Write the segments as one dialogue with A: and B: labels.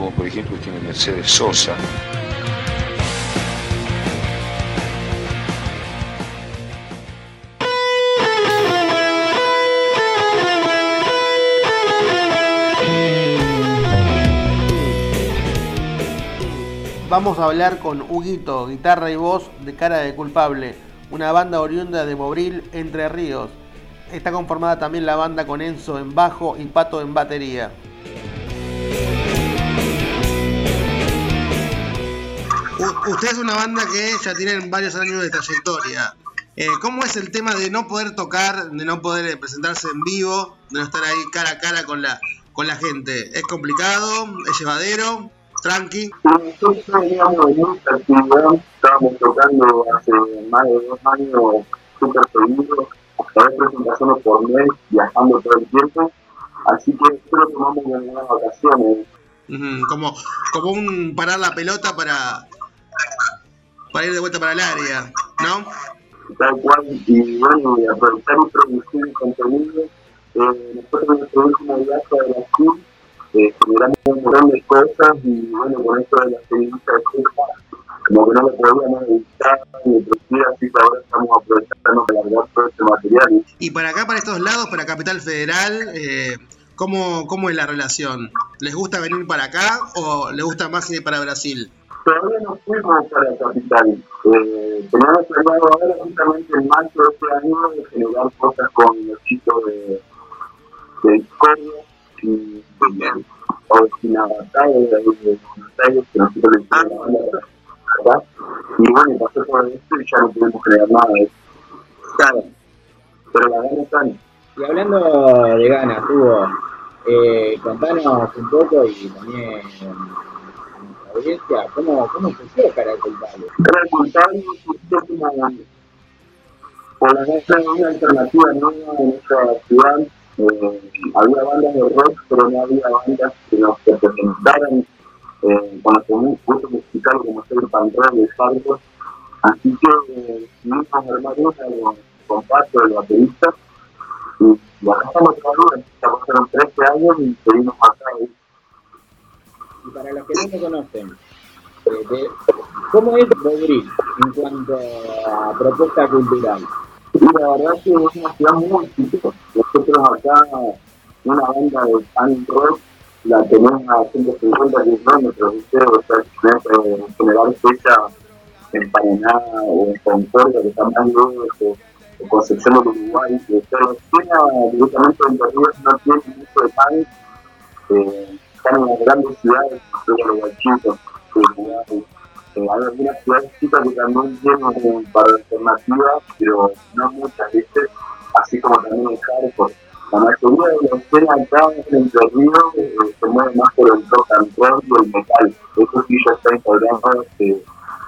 A: como por ejemplo tiene Mercedes Sosa.
B: Vamos a hablar con Huguito, guitarra y voz de Cara de Culpable, una banda oriunda de Mobril, Entre Ríos. Está conformada también la banda con Enzo en bajo y Pato en batería. Usted es una banda que ya tienen varios años de trayectoria. Eh, ¿Cómo es el tema de no poder tocar, de no poder presentarse en vivo, de no estar ahí cara a cara con la, con la gente? ¿Es complicado? ¿Es llevadero? ¿Tranqui?
C: Nosotros de mucha actividad, estábamos tocando hace más de dos años súper seguidos, tres presentaciones por mes, viajando todo el tiempo, así que nosotros tomamos unas vacaciones.
B: Como, como un parar la pelota para, para ir de vuelta para el área, ¿no?
C: tal cual, y bueno, y aprovechar y producir contenido. Eh, nosotros nuestro último viaje a Brasil eh, generamos un montón de cosas y bueno, con esto de la experiencia de Cuba, como que no lo podíamos editar ni producir, así que ahora estamos aprovechando para largar todo este material.
B: Y para acá, para estos lados, para Capital Federal, eh, ¿cómo, ¿cómo es la relación? ¿Les gusta venir para acá o les gusta más ir para Brasil?
C: Todavía no fuimos para Capital. Eh, teníamos planeado ahora, justamente en marzo de este año, de generar cosas con los chicos de, de y también o sin batalla de, Buenos Aires, que nosotros le acá. Y bueno, pasó todo esto y ya no pudimos generar nada de eso. Claro. Pero la gana están.
D: Y hablando de ganas, Hugo, eh, contanos un poco y también audiencia, ¿cómo, cómo surgió Cara de Culpable?
C: Culpable surgió como por la neta de una alternativa nueva en esta ciudad. Eh, había bandas de rock, pero no había bandas que nos representaran eh, con nuestro gusto musical como ser el pan rock, el hardcore. Así que eh, nos armamos con, con Pato, el baterista, y, y acá estamos trabajando, ya pasaron 13 años y seguimos acá.
D: Para los que no me conocen, eh, ¿cómo es Bobril en cuanto a propuesta cultural?
C: La verdad que es una ciudad muy chiquita. Nosotros acá, una banda de punk rock, la tenemos a 150 kilómetros, ¿viste? O sea, eh, generar fecha en Paraná o en Concordia, que están más lejos, o, Concepción del Uruguay. que Pero China, directamente en Ríos, no tiene mucho de punk. Eh, están en las grandes ciudades, los guachitos, Uruguay. Eh, hay algunas ciudades chicas que también tienen un par de alternativas, pero no muchas, ¿viste? Así como también en hardcore. La mayoría de la escena acá en Entre Ríos eh, se mueve más por el rock and y el metal. Eso sí ya está instaurado hace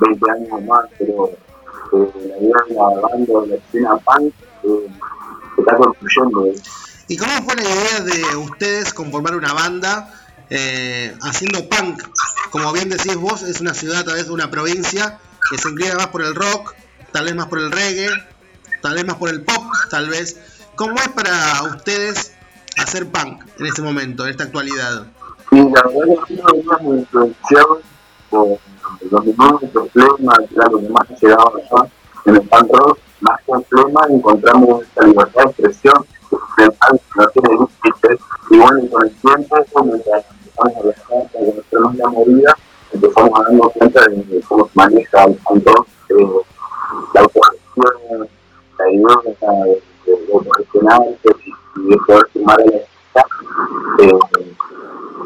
C: 20 años más, pero eh, la idea de la banda, la escena punk, eh, se está construyendo. eh.
B: ¿Y cómo fue la idea de ustedes conformar una banda eh, haciendo punk? Como bien decís vos, es una ciudad, tal vez una provincia que se inclina más por el rock, tal vez más por el reggae, tal vez más por el pop, tal vez. ¿Cómo es para ustedes hacer punk en este momento, en esta actualidad?
C: Y la verdad es que no veníamos influenciados por los mismos problemas, claro, que más llegaba acá en el punk rock, más problema encontramos esta libertad de expresión, el punk no tiene límites, y bueno, con el tiempo, mientras empezamos a conocernos la movida, empezamos a darnos cuenta de, cómo se maneja el punk rock, eh, la autogestión, la idea de, de, autogestionarse y, de poder sumar la eh,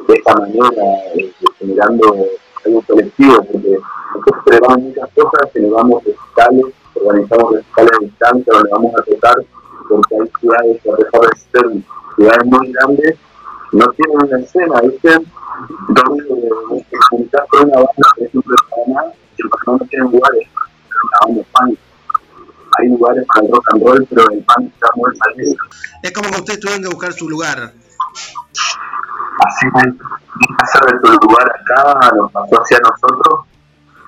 C: de esta manera, eh, generando algo colectivo, porque nosotros celebramos muchas cosas, celebramos recitales, organizamos recitales a distancia donde vamos a tocar, porque hay ciudades que a pesar de ser ciudades muy grandes, no tienen una escena, ¿viste? Entonces, eh, juntar con una banda, por ejemplo, en Paraná, que en Paraná no tienen lugares, una banda punk. Hay lugares para el rock and roll, pero el punk está muy salido.
B: Es como que ustedes tuvieron que buscar su lugar.
C: Así es, hacer de tu lugar acá, nos pasó hacia nosotros.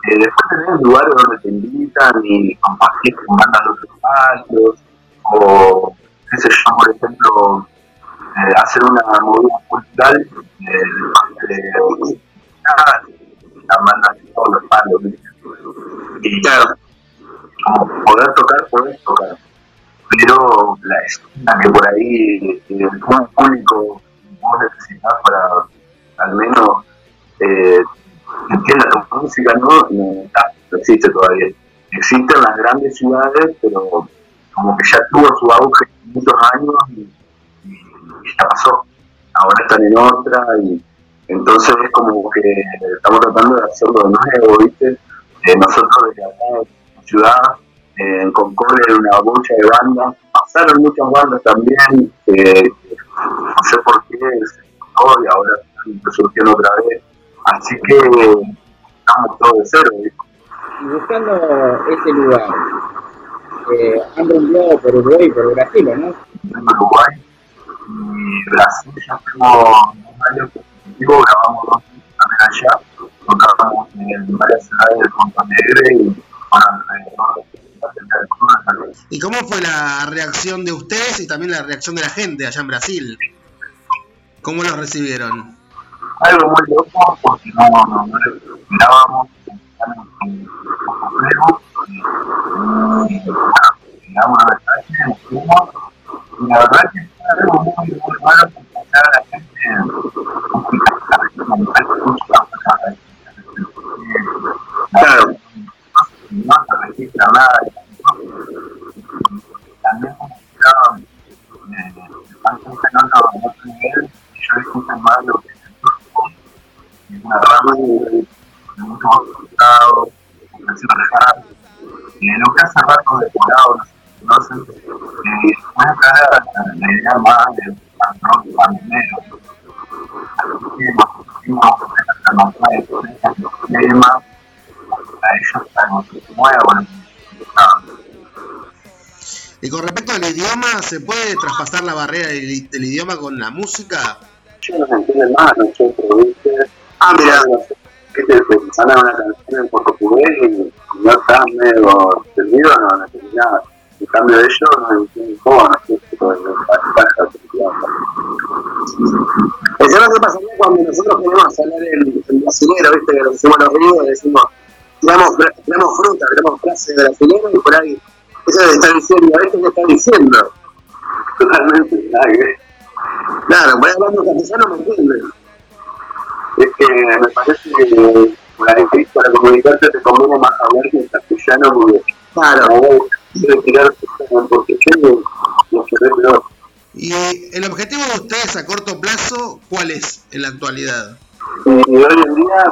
C: Eh, después tenés lugares donde te invitan y compartís con bandas de otros espacios, o qué sé yo, por ejemplo, eh, hacer una movida cultural eh, de todos los palos. Y claro, como poder tocar, poder tocar. Pero la escena que por ahí, eh, el público vos necesitas para al menos eh, entienda tu música, ¿no? No, no existe todavía. Existen las grandes ciudades, pero como que ya tuvo su auge en muchos años y, ya pasó. Ahora están en otra y entonces es como que estamos tratando de hacerlo de nuevo, ¿viste? Eh, nosotros desde acá, en ciudad, eh, en Concordia hay una bocha de bandas, pasaron muchas bandas también, eh, no sé por qué, y ahora están surgiendo otra vez, así que estamos todos de cero, ¿viste?
D: Y buscando ese lugar, eh, han rumbeado por Uruguay y por Brasil, ¿no?
C: en Uruguay y Brasil ya tengo un año consecutivo, grabamos dos también allá, tocamos en varias ciudades del Negre y bueno.
B: ¿Y cómo fue la reacción de ustedes y también la reacción de la gente allá en Brasil? ¿Cómo los recibieron?
C: Algo muy loco porque no, no, no lo esperábamos, y nos fuimos y la verdad que algo muy, muy la gente Claro, no se registra nada. También como que están funcionando a otro nivel y yo más lo que es el grupo, es una rama de mucho más resultado, ofrecido dejar, y lo que hace rato decorado, no sé, no sé, eh, más patrón a temas, a ellos algo que se mueva,
B: Y con respecto al idioma, ¿se puede traspasar la barrera del, del idioma con la música?
C: yo no se entiende más nosotros, ¿viste? Ah, mira, que te sale una canción en portugués y no estás medio entendido, no, no entendí nada. Cambio ellos no entienden cómo, no sé, pero no pasa Eso es lo que pasaría cuando nosotros queremos hablar el, el brasilero, ¿viste? Que nos hacemos los ríos decimos, tiramos, tiramos fruta, tiramos frases brasileñas y por ahí, eso es está diciendo, a veces está diciendo. Totalmente. Claro, voy hablando castellano, ¿me entiendes? Es que me parece que para, para comunicarte te conviene más hablar que en castellano porque, claro, quiero tirar porque yo no sé peor.
B: ¿Y el objetivo de ustedes a corto plazo cuál es en la
C: Y hoy en día,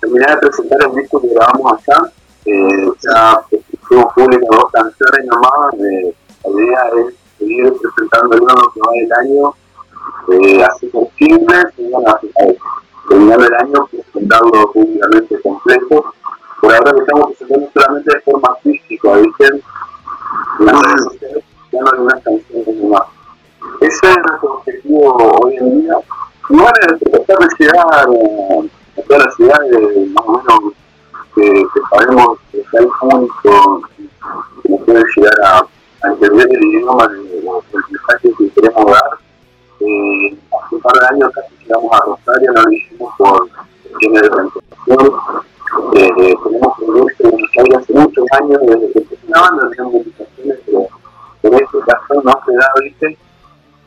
C: terminar de presentar el disco que grabamos acá, eh, ya fuimos públicos dos canciones nomás, eh, la idea es seguir presentando el uno que va del año eh, así con simples y bueno, terminando el año presentarlo públicamente completo. Por ahora que estamos presentando solamente de forma física, ¿viste? En las redes sociales ya no hay unas canciones más. Ese es nuestro objetivo hoy en día. Y bueno, es tratar de llegar a, todas las ciudades más o menos que, que sabemos que hay público que nos puede llegar a, a entender el idioma del mensaje que queremos dar eh, hace un par de años casi llegamos a Rosario, no lo hicimos por cuestiones de organización. Eh, eh, tenemos proyectos en Buenos Aires hace muchos años, desde que empezó una banda, tenemos invitaciones, pero en este caso no se da, ¿viste?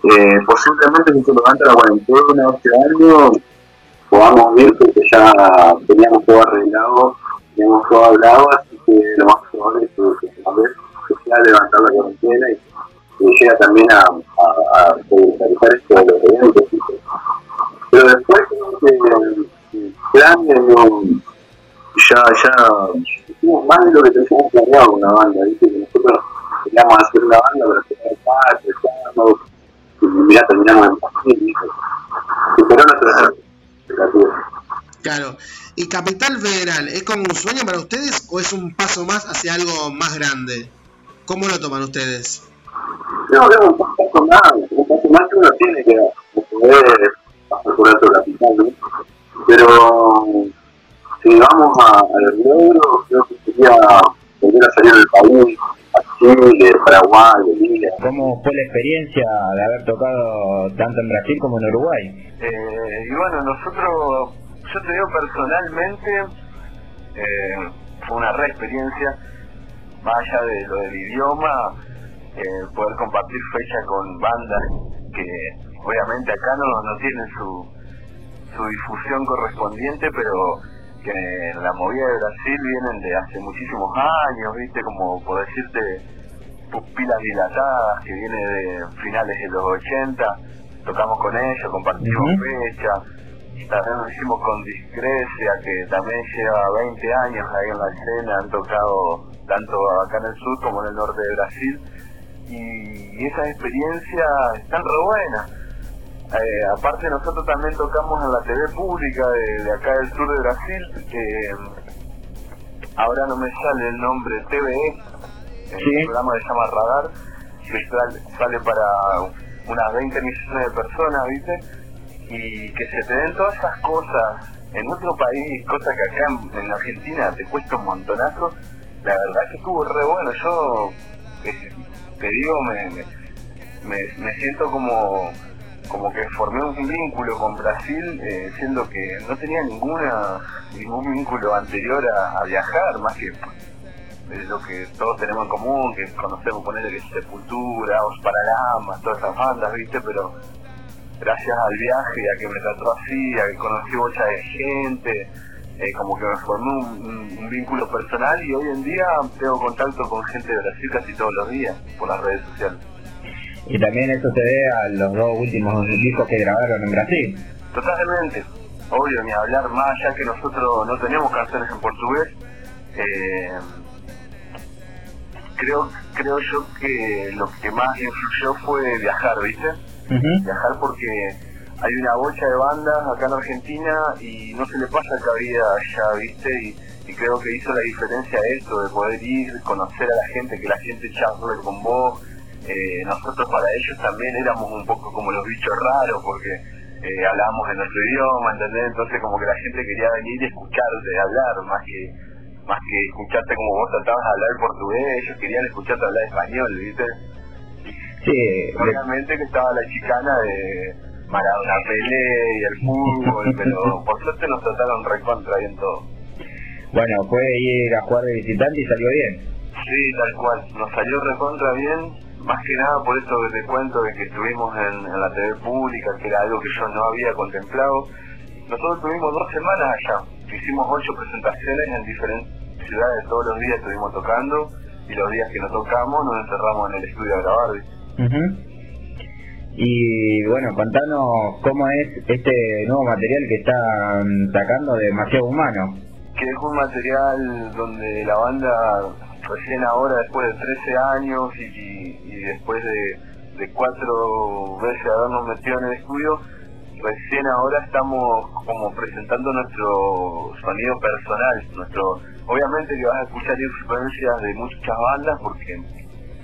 C: Eh, posiblemente si se levanta la cuarentena este año, podamos ir porque ya teníamos todo arreglado, teníamos todo hablado, así que lo más probable es que, que, que sea levantar la cuarentena y y llega también a, a, a realizar esto de los eventos. Pero después creo que el plan no, ya, ya hicimos más de lo que teníamos planeado con la banda, ¿viste? que nosotros queríamos hacer una banda para hacer parte, terminamos en.
B: Claro. ¿Y Capital Federal es como un sueño para ustedes o es un paso más hacia algo más grande? ¿Cómo lo toman ustedes?
C: No, es un paso más, un paso más que uno tiene que poder pasar por alto capital, ¿no? Pero si vamos a, al logro, creo que sería volver a salir del país, Chile, Paraguay, Bolivia.
D: ¿Cómo fue la experiencia de haber tocado tanto en Brasil como en Uruguay?
A: Eh, y bueno, nosotros, yo te digo personalmente, eh, fue una re experiencia, más allá de lo del idioma, eh, poder compartir fecha con bandas que obviamente acá no, no tienen su, su difusión correspondiente, pero que la movida de Brasil vienen de hace muchísimos años, viste, como por decirte, pupilas dilatadas, que viene de finales de los 80, tocamos con ellos, compartimos
D: Ujú.
A: fecha, también lo hicimos con Discrecia, que también lleva 20 años ahí en la escena, han tocado tanto acá en el sur como en el norte de Brasil, y esas experiencias están re buenas. Eh, aparte nosotros también tocamos en la TV pública de, de acá del sur de Brasil, que mm, ahora no me sale el nombre, TVE, el
D: Sí.
A: programa se llama Radar, que sal- sale para unas 20 millones de personas, ¿viste? Y que se te den todas esas cosas en otro país, cosas que acá en, en Argentina te cuesta un montonazo, la verdad que estuvo re bueno, yo eh, te digo, me, me- me siento como como que formé un vínculo con Brasil, eh, siendo que no tenía ninguna ningún vínculo anterior a, viajar, más que eh, lo que todos tenemos en común, que conocemos ponerle que es Sepultura, Os Paralamas, todas esas bandas, ¿viste? Pero gracias al viaje, a que me trató así, a que conocí mucha de gente, eh, como que me formé un vínculo personal y hoy en día tengo contacto con gente de Brasil casi todos los días por las redes sociales.
D: Y también eso se ve a los dos últimos discos que grabaron en Brasil.
A: Totalmente, obvio, ni hablar más, ya que nosotros no teníamos canciones en portugués. eh, creo, creo yo que lo que más influyó fue viajar, ¿viste? Viajar porque hay una bocha de bandas acá en Argentina y no se le pasa cabida allá, ¿viste? Y, y creo que hizo la diferencia esto, de poder ir, conocer a la gente, que la gente charle con vos. Eh, nosotros para ellos también éramos un poco como los bichos raros porque eh, hablábamos en nuestro idioma, ¿entendés? Entonces como que la gente quería venir y escucharte hablar más que más que escucharte como vos tratabas de hablar portugués, ellos querían escucharte hablar español, ¿viste?
D: Sí,
A: Obviamente que estaba la chicana de Maradona Pelé y el fútbol, pero por suerte nos trataron recontra bien todo.
D: bueno, fue ir a jugar de visitante y salió bien.
A: Sí, tal cual, nos salió recontra bien, más que nada por eso que te cuento de que estuvimos en, en la TV pública, que era algo que yo no había contemplado. Nosotros tuvimos dos semanas allá, hicimos ocho presentaciones en diferentes ciudades, todos los días estuvimos tocando y los días que no tocamos nos encerramos en el estudio a grabar. ¿viste?
D: Ujú. Y bueno, contanos cómo es este nuevo material que están sacando de Demasiado Humano.
A: que es un material donde la banda recién ahora después de 13 años y, y- y después de, de cuatro veces habernos metido en el estudio recién ahora estamos como presentando nuestro sonido personal nuestro obviamente que vas a escuchar influencias de muchas bandas porque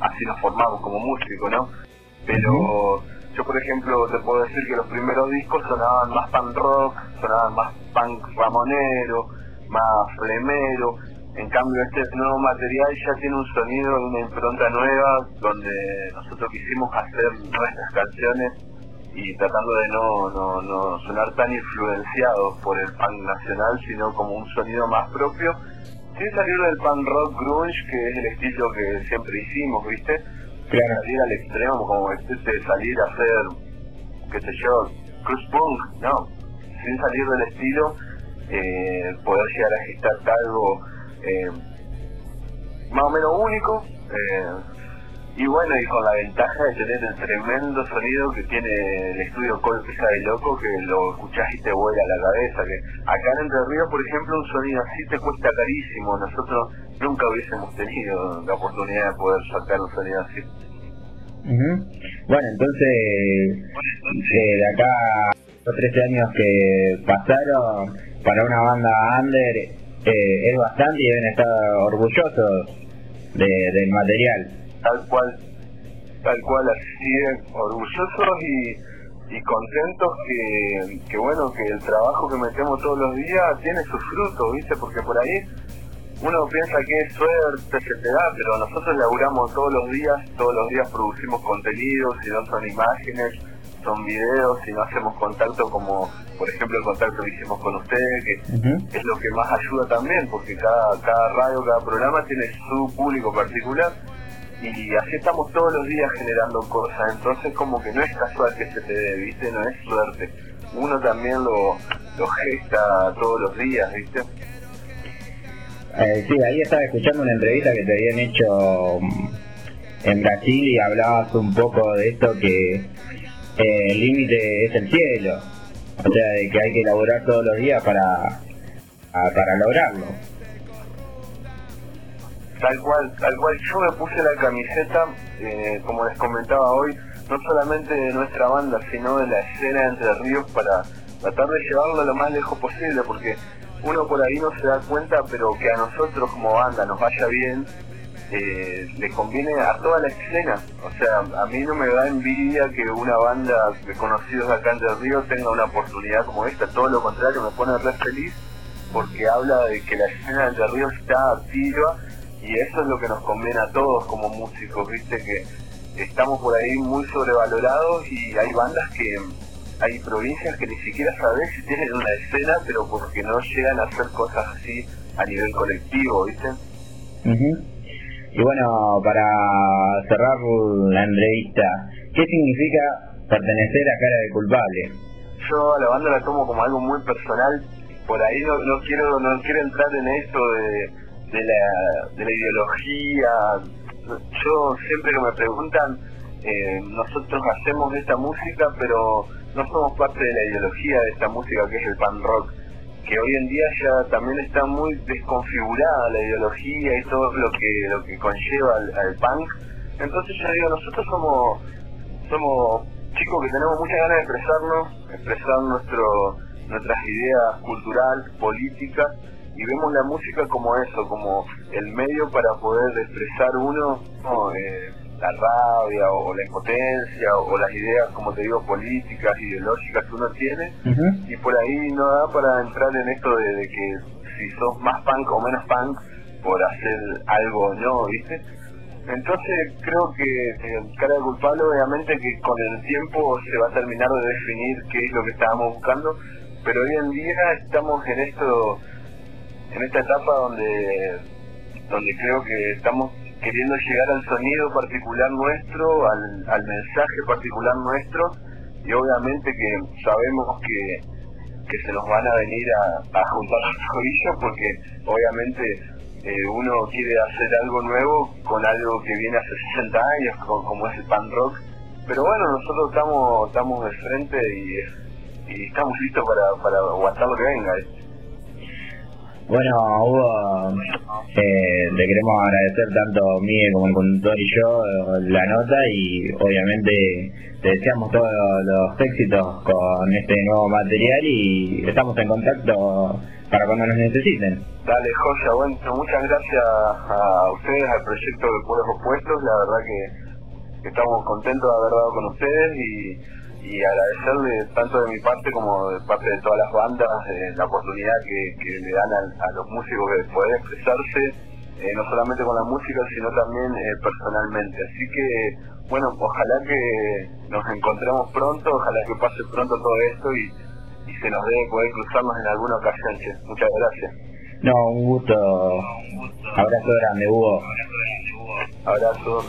A: así nos formamos como músicos no pero yo por ejemplo te puedo decir que los primeros discos sonaban más punk rock sonaban más punk ramonero más flemero. En cambio, este nuevo material ya tiene un sonido una impronta nueva donde nosotros quisimos hacer nuestras canciones y tratando de no, no, no sonar tan influenciados por el punk nacional, sino como un sonido más propio, sin salir del punk rock grunge, que es el estilo que siempre hicimos, ¿viste?
D: Claro.
A: Salir al extremo, como este, salir a hacer, qué sé yo, cruz punk, no, sin salir del estilo, eh, poder llegar a gestar algo eh, más o menos único eh, y bueno y con la ventaja de tener el tremendo sonido que tiene el estudio Colpesa de Loco que lo escuchás y te vuela la cabeza que acá en Entre Ríos por ejemplo un sonido así te cuesta carísimo nosotros nunca hubiésemos tenido la oportunidad de poder sacar un sonido así
D: Ujú. Bueno, entonces, eh, de acá los 13 años que pasaron, para una banda under eh, es bastante y deben estar orgullosos de, del material.
A: Tal cual, tal cual, así es, orgullosos y, y contentos que, que, bueno, que el trabajo que metemos todos los días tiene sus frutos, ¿viste? Porque por ahí uno piensa que es suerte que te da, pero nosotros laburamos todos los días, todos los días producimos contenidos, si no son imágenes, son videos, si no hacemos contacto como por ejemplo el contacto que hicimos con ustedes, que es lo que más ayuda también, porque cada, cada radio, cada programa tiene su público particular y así estamos todos los días generando cosas, entonces como que no es casual que se te dé, ¿viste? No es suerte. Uno también lo, lo gesta todos los días, ¿viste?
D: Eh, sí, ahí estaba escuchando una entrevista que te habían hecho mm, en Brasil y hablabas un poco de esto que eh, el límite es el cielo, o sea, de que hay que elaborar todos los días para, para lograrlo.
A: Tal cual, tal cual. Yo me puse la camiseta, eh, como les comentaba hoy, no solamente de nuestra banda, sino de la escena de Entre Ríos para tratar de llevarlo lo más lejos posible, porque uno por ahí no se da cuenta, pero que a nosotros como banda nos vaya bien, eh, le conviene a toda la escena. O sea, a mí no me da envidia que una banda de conocidos acá en Del Río tenga una oportunidad como esta, todo lo contrario, me pone re feliz porque habla de que la escena de Río está activa y eso es lo que nos conviene a todos como músicos, viste que estamos por ahí muy sobrevalorados y hay bandas que hay provincias que ni siquiera sabes si tienen una escena, pero porque no llegan a hacer cosas así a nivel colectivo, ¿viste?
D: Y bueno, para cerrar la entrevista, ¿qué significa pertenecer a Cara de Culpable?
A: Yo a la banda la tomo como algo muy personal, por ahí no, no quiero no quiero entrar en esto de, de, la, de la ideología, yo siempre que me preguntan, eh, nosotros hacemos esta música, pero no somos parte de la ideología de esta música que es el pan rock, que hoy en día ya también está muy desconfigurada la ideología y todo lo que lo que conlleva al, punk. Entonces yo digo, nosotros somos somos chicos que tenemos muchas ganas de expresarnos, expresar nuestro nuestras ideas cultural, políticas y vemos la música como eso, como el medio para poder expresar uno eh, la rabia o, la impotencia o, las ideas, como te digo, políticas, ideológicas que uno tiene y por ahí no da para entrar en esto de, que si sos más punk o menos punk por hacer algo o no, ¿viste? Entonces creo que eh, cara de culpable obviamente que con el tiempo se va a terminar de definir qué es lo que estábamos buscando, pero hoy en día estamos en esto, en esta etapa donde, donde creo que estamos queriendo llegar al sonido particular nuestro, al, mensaje particular nuestro, y obviamente que sabemos que, se nos van a venir a, juntar los tobillos porque obviamente eh, uno quiere hacer algo nuevo con algo que viene hace 60 años, como, es el pan rock, pero bueno, nosotros estamos estamos de frente y, y estamos listos para, para aguantar lo que venga.
D: Bueno, Hugo, eh, le queremos agradecer tanto Miguel como el conductor y yo eh, la nota y obviamente te deseamos todos los éxitos con este nuevo material y estamos en contacto para cuando nos necesiten.
A: Dale, Joya, bueno, muchas gracias a ustedes, al proyecto de Pueblos Opuestos, la verdad que estamos contentos de haber dado con ustedes y y agradecerle tanto de mi parte como de parte de todas las bandas eh, la oportunidad que, le dan a, los músicos de poder expresarse, eh, no solamente con la música, sino también eh, personalmente. Así que, bueno, ojalá que nos encontremos pronto, ojalá que pase pronto todo esto y, y se nos dé poder cruzarnos en alguna ocasión. Che. Muchas gracias.
D: No, un gusto. Abrazo grande, Hugo.
A: Abrazo.